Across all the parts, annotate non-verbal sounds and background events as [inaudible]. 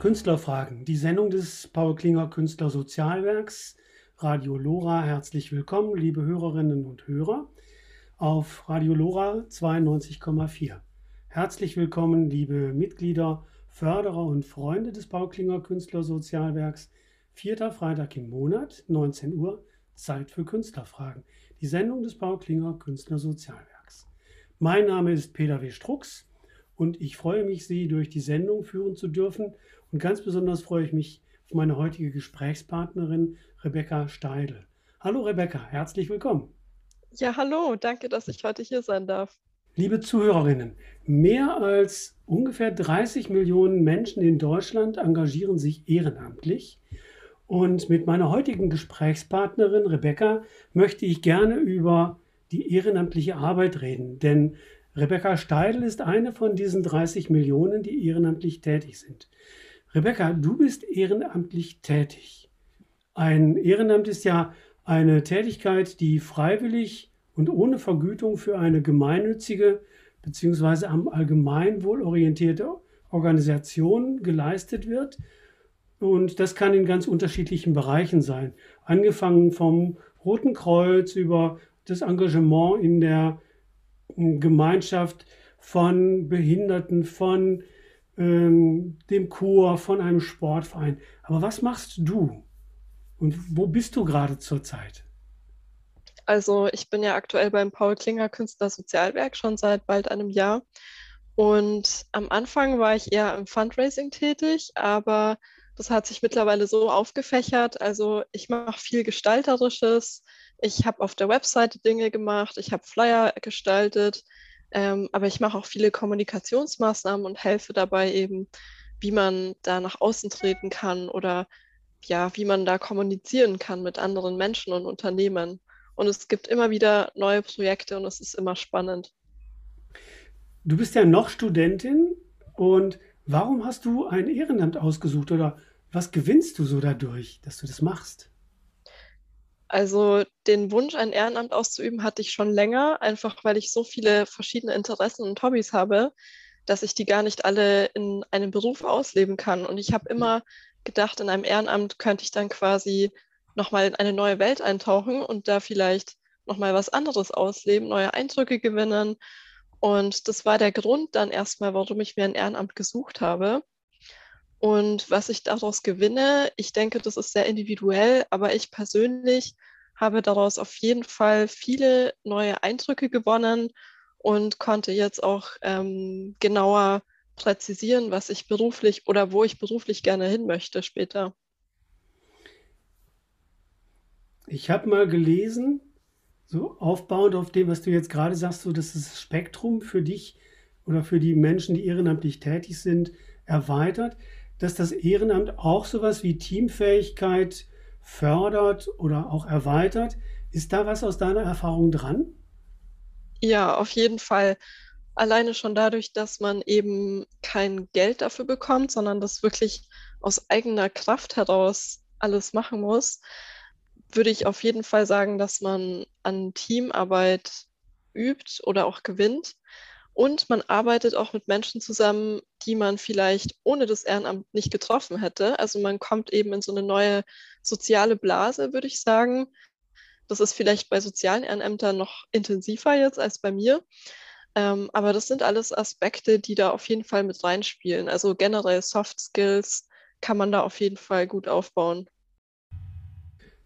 Künstlerfragen, die Sendung des Paul Klinger Künstlersozialwerks, Radio Lora. Herzlich willkommen, liebe Hörerinnen und Hörer, auf Radio Lora 92,4. Herzlich willkommen, liebe Mitglieder, Förderer und Freunde des Paul Klinger Künstlersozialwerks. Vierter Freitag im Monat, 19 Uhr, Zeit für Künstlerfragen. Die Sendung des Paul Klinger Künstlersozialwerks. Mein Name ist Peter W. Strux und ich freue mich, Sie durch die Sendung führen zu dürfen und ganz besonders freue ich mich auf meine heutige Gesprächspartnerin Rebecca Steidl. Hallo Rebecca, herzlich willkommen. Ja, hallo, danke, dass ich heute hier sein darf. Liebe Zuhörerinnen, mehr als ungefähr 30 Millionen Menschen in Deutschland engagieren sich ehrenamtlich. Und mit meiner heutigen Gesprächspartnerin Rebecca möchte ich gerne über die ehrenamtliche Arbeit reden. Denn Rebecca Steidl ist eine von diesen 30 Millionen, die ehrenamtlich tätig sind. Rebecca, du bist ehrenamtlich tätig. Ein Ehrenamt ist ja eine Tätigkeit, die freiwillig und ohne Vergütung für eine gemeinnützige bzw. am Allgemeinwohl orientierte Organisation geleistet wird. Und das kann in ganz unterschiedlichen Bereichen sein. Angefangen vom Roten Kreuz über das Engagement in der Gemeinschaft von Behinderten, von ähm, dem Chor, von einem Sportverein. Aber was machst du? Und wo bist du gerade zurzeit? Also ich bin ja aktuell beim Paul Klinger Künstler Sozialwerk schon seit bald einem Jahr. Und am Anfang war ich eher im Fundraising tätig, aber das hat sich mittlerweile so aufgefächert. Also ich mache viel Gestalterisches. Ich habe auf der Webseite Dinge gemacht. Ich habe Flyer gestaltet. Ähm, aber ich mache auch viele Kommunikationsmaßnahmen und helfe dabei eben, wie man da nach außen treten kann oder ja, wie man da kommunizieren kann mit anderen Menschen und Unternehmen. Und es gibt immer wieder neue Projekte und es ist immer spannend. Du bist ja noch Studentin und warum hast du ein Ehrenamt ausgesucht oder was gewinnst du so dadurch, dass du das machst? Also den Wunsch, ein Ehrenamt auszuüben, hatte ich schon länger, einfach weil ich so viele verschiedene Interessen und Hobbys habe, dass ich die gar nicht alle in einem Beruf ausleben kann. Und ich habe immer gedacht, in einem Ehrenamt könnte ich dann quasi nochmal in eine neue Welt eintauchen und da vielleicht nochmal was anderes ausleben, neue Eindrücke gewinnen. Und das war der Grund dann erstmal, warum ich mir ein Ehrenamt gesucht habe. Und was ich daraus gewinne, ich denke, das ist sehr individuell, aber ich persönlich habe daraus auf jeden Fall viele neue Eindrücke gewonnen und konnte jetzt auch ähm, genauer präzisieren, was ich beruflich oder wo ich beruflich gerne hin möchte später. Ich habe mal gelesen, so aufbauend auf dem, was du jetzt gerade sagst, so dass das Spektrum für dich oder für die Menschen, die ehrenamtlich tätig sind, erweitert dass das Ehrenamt auch sowas wie Teamfähigkeit fördert oder auch erweitert. Ist da was aus deiner Erfahrung dran? Ja, auf jeden Fall. Alleine schon dadurch, dass man eben kein Geld dafür bekommt, sondern das wirklich aus eigener Kraft heraus alles machen muss, würde ich auf jeden Fall sagen, dass man an Teamarbeit übt oder auch gewinnt. Und man arbeitet auch mit Menschen zusammen, die man vielleicht ohne das Ehrenamt nicht getroffen hätte. Also man kommt eben in so eine neue soziale Blase, würde ich sagen. Das ist vielleicht bei sozialen Ehrenämtern noch intensiver jetzt als bei mir. Ähm, aber das sind alles Aspekte, die da auf jeden Fall mit reinspielen. Also generell Soft Skills kann man da auf jeden Fall gut aufbauen.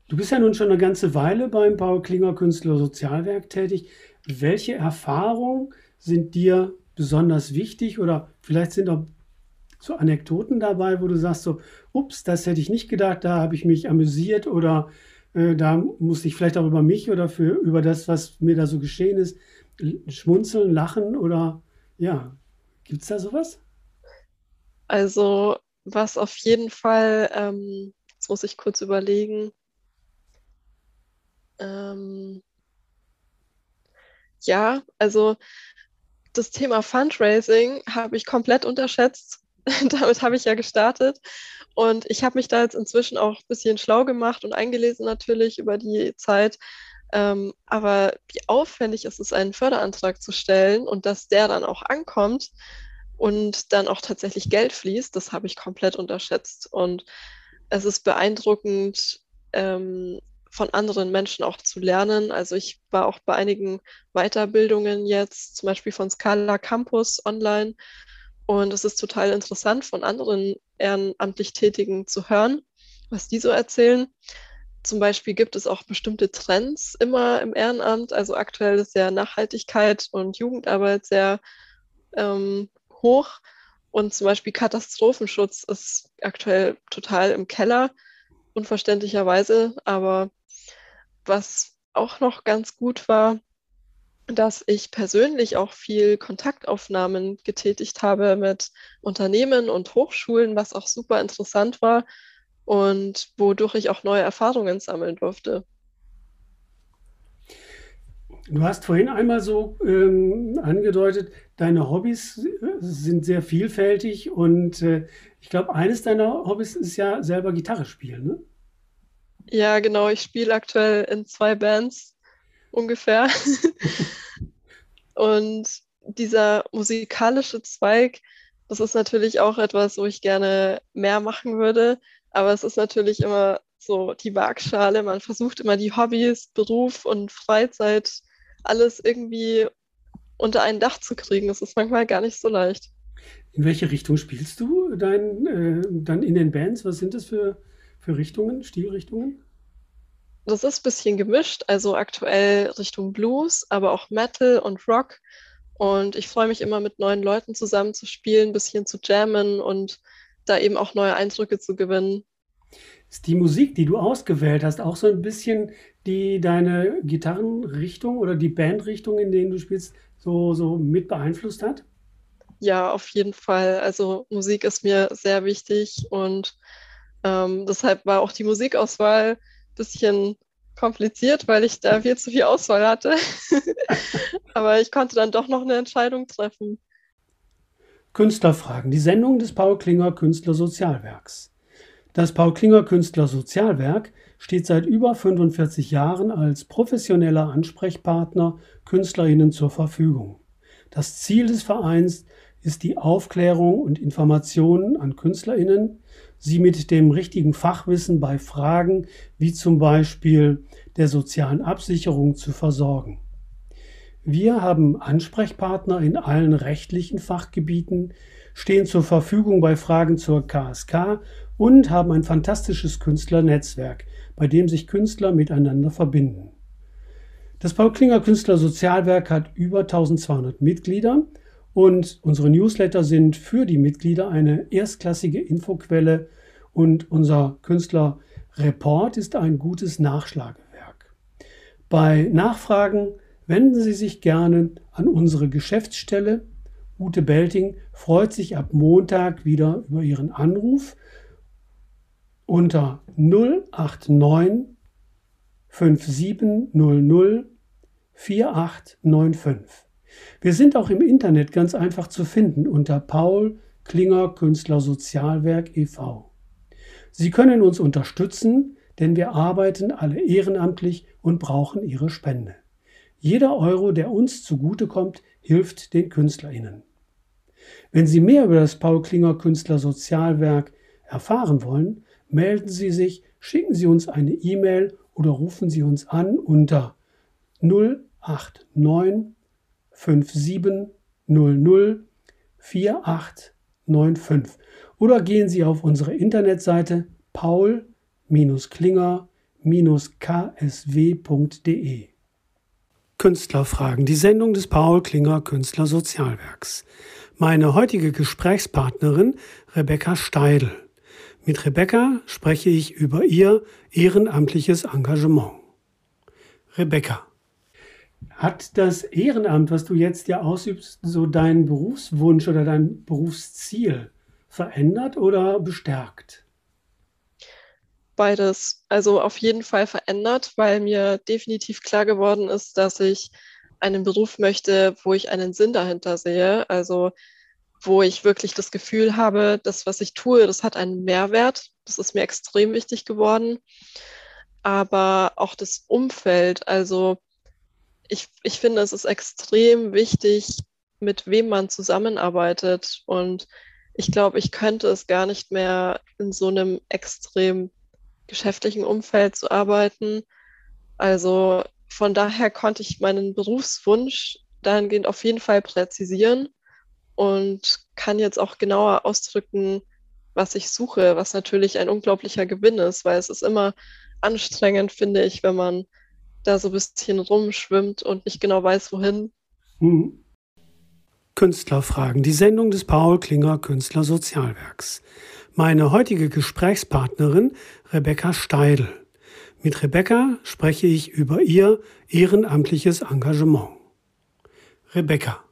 Du bist ja nun schon eine ganze Weile beim Paul Klinger Künstler Sozialwerk tätig. Welche Erfahrungen sind dir besonders wichtig oder vielleicht sind auch so Anekdoten dabei, wo du sagst so, ups, das hätte ich nicht gedacht, da habe ich mich amüsiert oder äh, da musste ich vielleicht auch über mich oder für über das, was mir da so geschehen ist, schmunzeln, lachen oder Ja, gibt es da sowas? Also, was auf jeden Fall, ähm, jetzt muss ich kurz überlegen. Ähm, ja, also das Thema Fundraising habe ich komplett unterschätzt. [laughs] Damit habe ich ja gestartet. Und ich habe mich da jetzt inzwischen auch ein bisschen schlau gemacht und eingelesen natürlich über die Zeit. Ähm, aber wie aufwendig ist es, einen Förderantrag zu stellen und dass der dann auch ankommt und dann auch tatsächlich Geld fließt, das habe ich komplett unterschätzt. Und es ist beeindruckend, ähm, von anderen Menschen auch zu lernen. Also ich war auch bei einigen Weiterbildungen jetzt, zum Beispiel von Scala Campus online. Und es ist total interessant, von anderen ehrenamtlich Tätigen zu hören, was die so erzählen. Zum Beispiel gibt es auch bestimmte Trends immer im Ehrenamt. Also aktuell ist ja Nachhaltigkeit und Jugendarbeit sehr ähm, hoch. Und zum Beispiel Katastrophenschutz ist aktuell total im Keller, unverständlicherweise. Aber was auch noch ganz gut war, dass ich persönlich auch viel Kontaktaufnahmen getätigt habe mit Unternehmen und Hochschulen, was auch super interessant war und wodurch ich auch neue Erfahrungen sammeln durfte. Du hast vorhin einmal so ähm, angedeutet, deine Hobbys äh, sind sehr vielfältig und äh, ich glaube, eines deiner Hobbys ist ja selber Gitarre spielen, ne? Ja, genau. Ich spiele aktuell in zwei Bands ungefähr. [laughs] und dieser musikalische Zweig, das ist natürlich auch etwas, wo ich gerne mehr machen würde. Aber es ist natürlich immer so die Waagschale. Man versucht immer die Hobbys, Beruf und Freizeit, alles irgendwie unter ein Dach zu kriegen. Das ist manchmal gar nicht so leicht. In welche Richtung spielst du dein, äh, dann in den Bands? Was sind das für, für Richtungen, Stilrichtungen? Das ist ein bisschen gemischt, also aktuell Richtung Blues, aber auch Metal und Rock. Und ich freue mich immer mit neuen Leuten zusammen zu spielen, ein bisschen zu jammen und da eben auch neue Eindrücke zu gewinnen. Ist die Musik, die du ausgewählt hast, auch so ein bisschen die deine Gitarrenrichtung oder die Bandrichtung, in denen du spielst, so, so mit beeinflusst hat? Ja, auf jeden Fall. Also Musik ist mir sehr wichtig und ähm, deshalb war auch die Musikauswahl ein bisschen kompliziert, weil ich da viel zu viel Auswahl hatte. [laughs] Aber ich konnte dann doch noch eine Entscheidung treffen. Künstlerfragen, die Sendung des Paul Klinger Künstlersozialwerks. Das Paul Klinger Künstlersozialwerk steht seit über 45 Jahren als professioneller Ansprechpartner KünstlerInnen zur Verfügung. Das Ziel des Vereins ist die Aufklärung und Informationen an KünstlerInnen, sie mit dem richtigen Fachwissen bei Fragen wie zum Beispiel der sozialen Absicherung zu versorgen. Wir haben Ansprechpartner in allen rechtlichen Fachgebieten, stehen zur Verfügung bei Fragen zur KSK und haben ein fantastisches Künstlernetzwerk, bei dem sich Künstler miteinander verbinden. Das Paul Klinger Künstlersozialwerk hat über 1200 Mitglieder und unsere Newsletter sind für die Mitglieder eine erstklassige Infoquelle und unser Künstlerreport ist ein gutes Nachschlagewerk. Bei Nachfragen wenden Sie sich gerne an unsere Geschäftsstelle. Ute Belting freut sich ab Montag wieder über Ihren Anruf unter 089 5700 4895. Wir sind auch im Internet ganz einfach zu finden unter Paul Klinger Künstler Sozialwerk e.V. Sie können uns unterstützen, denn wir arbeiten alle ehrenamtlich und brauchen Ihre Spende. Jeder Euro, der uns zugutekommt, hilft den KünstlerInnen. Wenn Sie mehr über das Paul Klinger Künstler Sozialwerk erfahren wollen, melden Sie sich, schicken Sie uns eine E-Mail oder rufen Sie uns an unter 089 5700 4895 oder gehen Sie auf unsere Internetseite paul-klinger-ksw.de. Künstlerfragen, die Sendung des Paul Klinger Künstler Sozialwerks. Meine heutige Gesprächspartnerin Rebecca Steidl. Mit Rebecca spreche ich über ihr ehrenamtliches Engagement. Rebecca. Hat das Ehrenamt, was du jetzt ja ausübst, so deinen Berufswunsch oder dein Berufsziel verändert oder bestärkt? Beides. Also auf jeden Fall verändert, weil mir definitiv klar geworden ist, dass ich einen Beruf möchte, wo ich einen Sinn dahinter sehe. Also wo ich wirklich das Gefühl habe, das, was ich tue, das hat einen Mehrwert. Das ist mir extrem wichtig geworden. Aber auch das Umfeld, also ich, ich finde, es ist extrem wichtig, mit wem man zusammenarbeitet. Und ich glaube, ich könnte es gar nicht mehr in so einem extrem geschäftlichen Umfeld zu arbeiten. Also von daher konnte ich meinen Berufswunsch dahingehend auf jeden Fall präzisieren und kann jetzt auch genauer ausdrücken, was ich suche, was natürlich ein unglaublicher Gewinn ist, weil es ist immer anstrengend, finde ich, wenn man da so ein bisschen rumschwimmt und nicht genau weiß, wohin. Mhm. Künstlerfragen, die Sendung des Paul Klinger Künstlersozialwerks. Meine heutige Gesprächspartnerin Rebecca Steidl. Mit Rebecca spreche ich über ihr ehrenamtliches Engagement. Rebecca,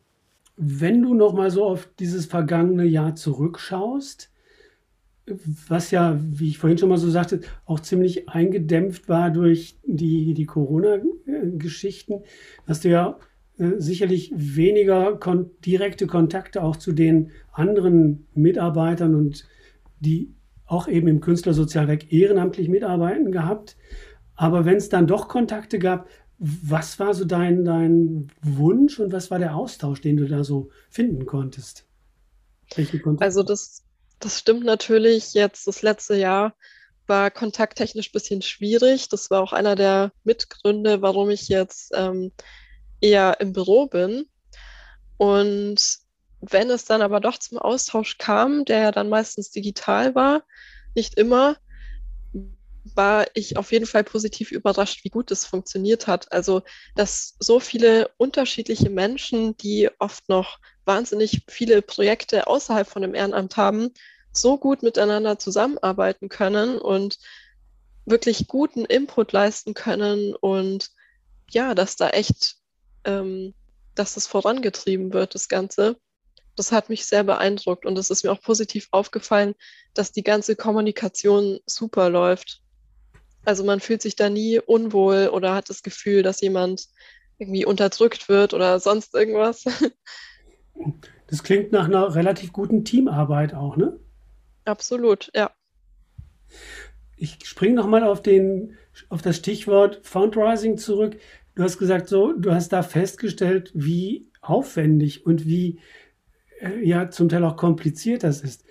wenn du noch mal so auf dieses vergangene Jahr zurückschaust, was ja, wie ich vorhin schon mal so sagte, auch ziemlich eingedämpft war durch die, die Corona-Geschichten, hast du ja äh, sicherlich weniger kon direkte Kontakte auch zu den anderen Mitarbeitern und die auch eben im Künstlersozialwerk ehrenamtlich mitarbeiten gehabt. Aber wenn es dann doch Kontakte gab, was war so dein, dein Wunsch und was war der Austausch, den du da so finden konntest? Also das, das stimmt natürlich. Jetzt das letzte Jahr war kontakttechnisch ein bisschen schwierig. Das war auch einer der Mitgründe, warum ich jetzt ähm, eher im Büro bin. Und wenn es dann aber doch zum Austausch kam, der ja dann meistens digital war, nicht immer, war ich auf jeden Fall positiv überrascht, wie gut es funktioniert hat. Also, dass so viele unterschiedliche Menschen, die oft noch wahnsinnig viele Projekte außerhalb von dem Ehrenamt haben, so gut miteinander zusammenarbeiten können und wirklich guten Input leisten können und ja, dass da echt, ähm, dass das vorangetrieben wird, das Ganze. Das hat mich sehr beeindruckt und es ist mir auch positiv aufgefallen, dass die ganze Kommunikation super läuft. Also man fühlt sich da nie unwohl oder hat das Gefühl, dass jemand irgendwie unterdrückt wird oder sonst irgendwas. [laughs] Das klingt nach einer relativ guten Teamarbeit auch, ne? Absolut, ja. Ich springe nochmal auf, auf das Stichwort Fundraising zurück. Du hast gesagt, so, du hast da festgestellt, wie aufwendig und wie äh, ja zum Teil auch kompliziert das ist.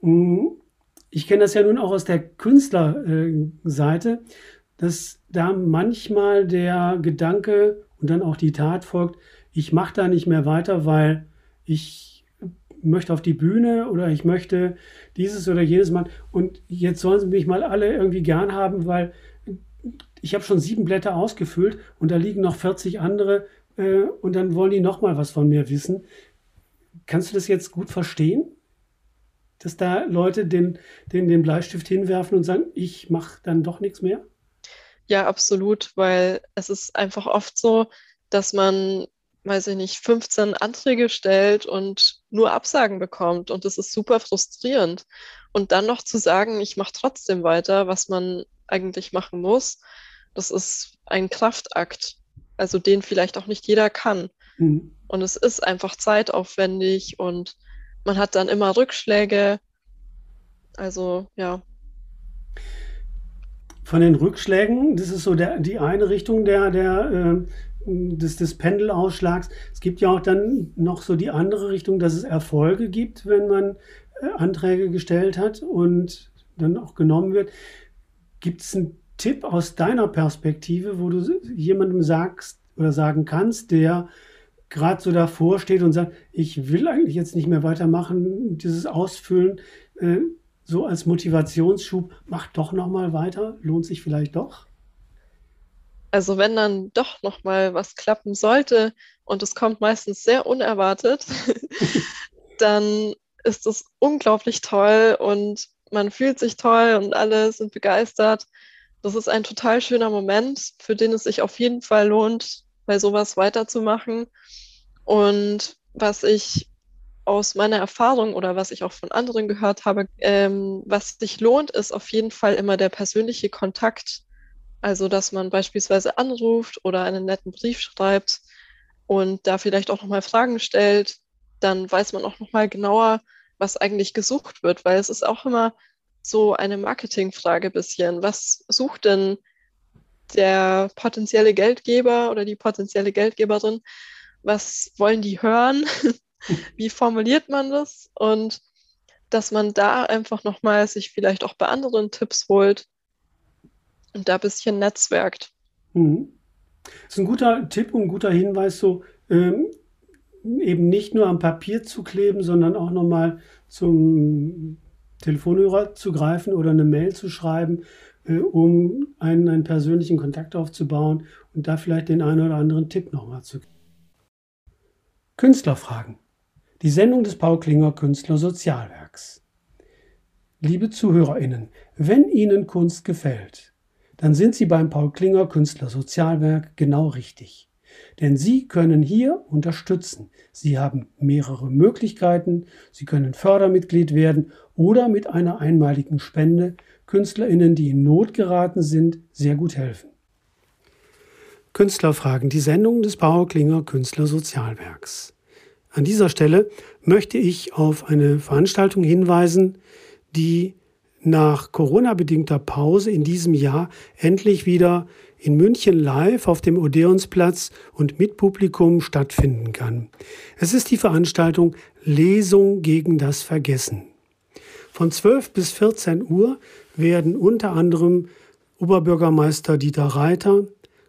Hm, ich kenne das ja nun auch aus der Künstlerseite, dass da manchmal der Gedanke und dann auch die Tat folgt, ich mache da nicht mehr weiter, weil ich möchte auf die Bühne oder ich möchte dieses oder jenes machen und jetzt sollen sie mich mal alle irgendwie gern haben, weil ich habe schon sieben Blätter ausgefüllt und da liegen noch 40 andere äh, und dann wollen die noch mal was von mir wissen. Kannst du das jetzt gut verstehen? dass da Leute den, den, den Bleistift hinwerfen und sagen, ich mache dann doch nichts mehr? Ja, absolut, weil es ist einfach oft so, dass man, weiß ich nicht, 15 Anträge stellt und nur Absagen bekommt. Und das ist super frustrierend. Und dann noch zu sagen, ich mache trotzdem weiter, was man eigentlich machen muss, das ist ein Kraftakt. Also den vielleicht auch nicht jeder kann. Mhm. Und es ist einfach zeitaufwendig und man hat dann immer Rückschläge. Also ja. Von den Rückschlägen, das ist so der, die eine Richtung der, der, äh, des, des Pendelausschlags. Es gibt ja auch dann noch so die andere Richtung, dass es Erfolge gibt, wenn man äh, Anträge gestellt hat und dann auch genommen wird. Gibt es einen Tipp aus deiner Perspektive, wo du jemandem sagst oder sagen kannst, der gerade so davor steht und sagt, ich will eigentlich jetzt nicht mehr weitermachen, dieses Ausfüllen äh, so als Motivationsschub, mach doch noch mal weiter, lohnt sich vielleicht doch? Also wenn dann doch noch mal was klappen sollte und es kommt meistens sehr unerwartet, [laughs] dann ist es unglaublich toll und man fühlt sich toll und alle sind begeistert. Das ist ein total schöner Moment, für den es sich auf jeden Fall lohnt, bei sowas weiterzumachen. Und was ich aus meiner Erfahrung oder was ich auch von anderen gehört habe, ähm, was sich lohnt, ist auf jeden Fall immer der persönliche Kontakt. Also, dass man beispielsweise anruft oder einen netten Brief schreibt und da vielleicht auch nochmal Fragen stellt, dann weiß man auch nochmal genauer, was eigentlich gesucht wird, weil es ist auch immer so eine Marketingfrage bisschen. Was sucht denn der potenzielle Geldgeber oder die potenzielle Geldgeberin? Was wollen die hören? [laughs] Wie formuliert man das? Und dass man da einfach nochmal sich vielleicht auch bei anderen Tipps holt und da ein bisschen netzwerkt. Mhm. Das ist ein guter Tipp und ein guter Hinweis, so ähm, eben nicht nur am Papier zu kleben, sondern auch nochmal zum Telefonhörer zu greifen oder eine Mail zu schreiben, äh, um einen, einen persönlichen Kontakt aufzubauen und da vielleicht den einen oder anderen Tipp nochmal zu geben. Künstlerfragen. Die Sendung des Paul Klinger Künstler Sozialwerks. Liebe ZuhörerInnen, wenn Ihnen Kunst gefällt, dann sind Sie beim Paul Klinger Künstler Sozialwerk genau richtig. Denn Sie können hier unterstützen. Sie haben mehrere Möglichkeiten. Sie können Fördermitglied werden oder mit einer einmaligen Spende KünstlerInnen, die in Not geraten sind, sehr gut helfen. Künstlerfragen, die Sendung des Paul Klinger Künstler Sozialwerks. An dieser Stelle möchte ich auf eine Veranstaltung hinweisen, die nach Corona-bedingter Pause in diesem Jahr endlich wieder in München live auf dem Odeonsplatz und mit Publikum stattfinden kann. Es ist die Veranstaltung Lesung gegen das Vergessen. Von 12 bis 14 Uhr werden unter anderem Oberbürgermeister Dieter Reiter,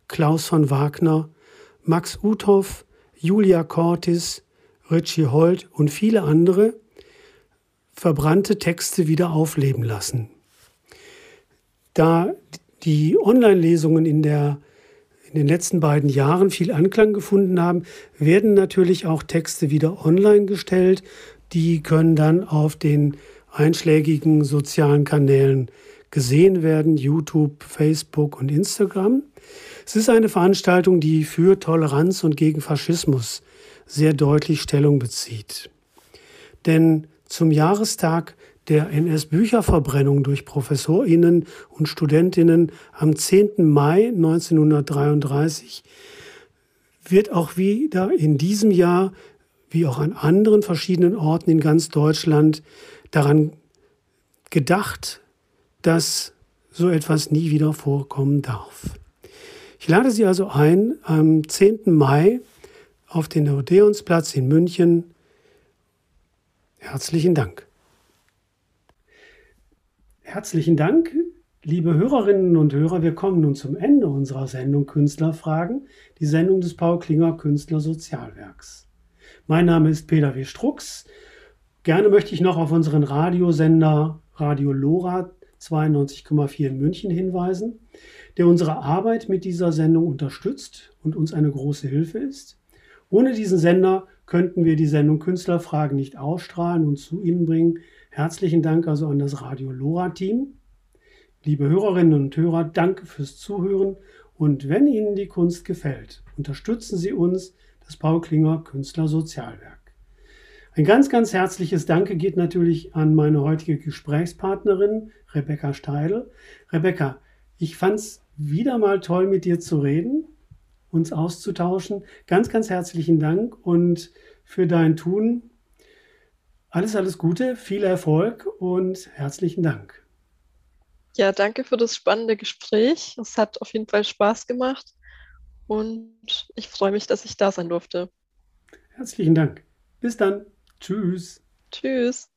Klaus von Wagner, Max Uthoff, Julia Cortis, Richie Holt und viele andere verbrannte Texte wieder aufleben lassen. Da die Online-Lesungen in, in den letzten beiden Jahren viel Anklang gefunden haben, werden natürlich auch Texte wieder online gestellt. Die können dann auf den einschlägigen sozialen Kanälen gesehen werden, YouTube, Facebook und Instagram. Es ist eine Veranstaltung, die für Toleranz und gegen Faschismus sehr deutlich Stellung bezieht. Denn zum Jahrestag der NS-Bücherverbrennung durch ProfessorInnen und StudentInnen am 10. Mai 1933 wird auch wieder in diesem Jahr, wie auch an anderen verschiedenen Orten in ganz Deutschland, daran gedacht, dass so etwas nie wieder vorkommen darf. Ich lade Sie also ein, am 10. Mai auf den Odeonsplatz in München Herzlichen Dank. Herzlichen Dank, liebe Hörerinnen und Hörer. Wir kommen nun zum Ende unserer Sendung Künstlerfragen, die Sendung des Paul Klinger Künstler Sozialwerks. Mein Name ist Peter W. Strux. Gerne möchte ich noch auf unseren Radiosender Radio Lora 92,4 in München hinweisen, der unsere Arbeit mit dieser Sendung unterstützt und uns eine große Hilfe ist. Ohne diesen Sender könnten wir die Sendung Künstlerfragen nicht ausstrahlen und zu Ihnen bringen. Herzlichen Dank also an das Radio Lora-Team. Liebe Hörerinnen und Hörer, danke fürs Zuhören und wenn Ihnen die Kunst gefällt, unterstützen Sie uns, das Paul Klinger Künstler Sozialwerk. Ein ganz, ganz herzliches Danke geht natürlich an meine heutige Gesprächspartnerin Rebecca Steidl. Rebecca, ich fand es wieder mal toll, mit dir zu reden uns auszutauschen. Ganz, ganz herzlichen Dank und für dein Tun alles, alles Gute, viel Erfolg und herzlichen Dank. Ja, danke für das spannende Gespräch. Es hat auf jeden Fall Spaß gemacht und ich freue mich, dass ich da sein durfte. Herzlichen Dank. Bis dann. Tschüss. Tschüss.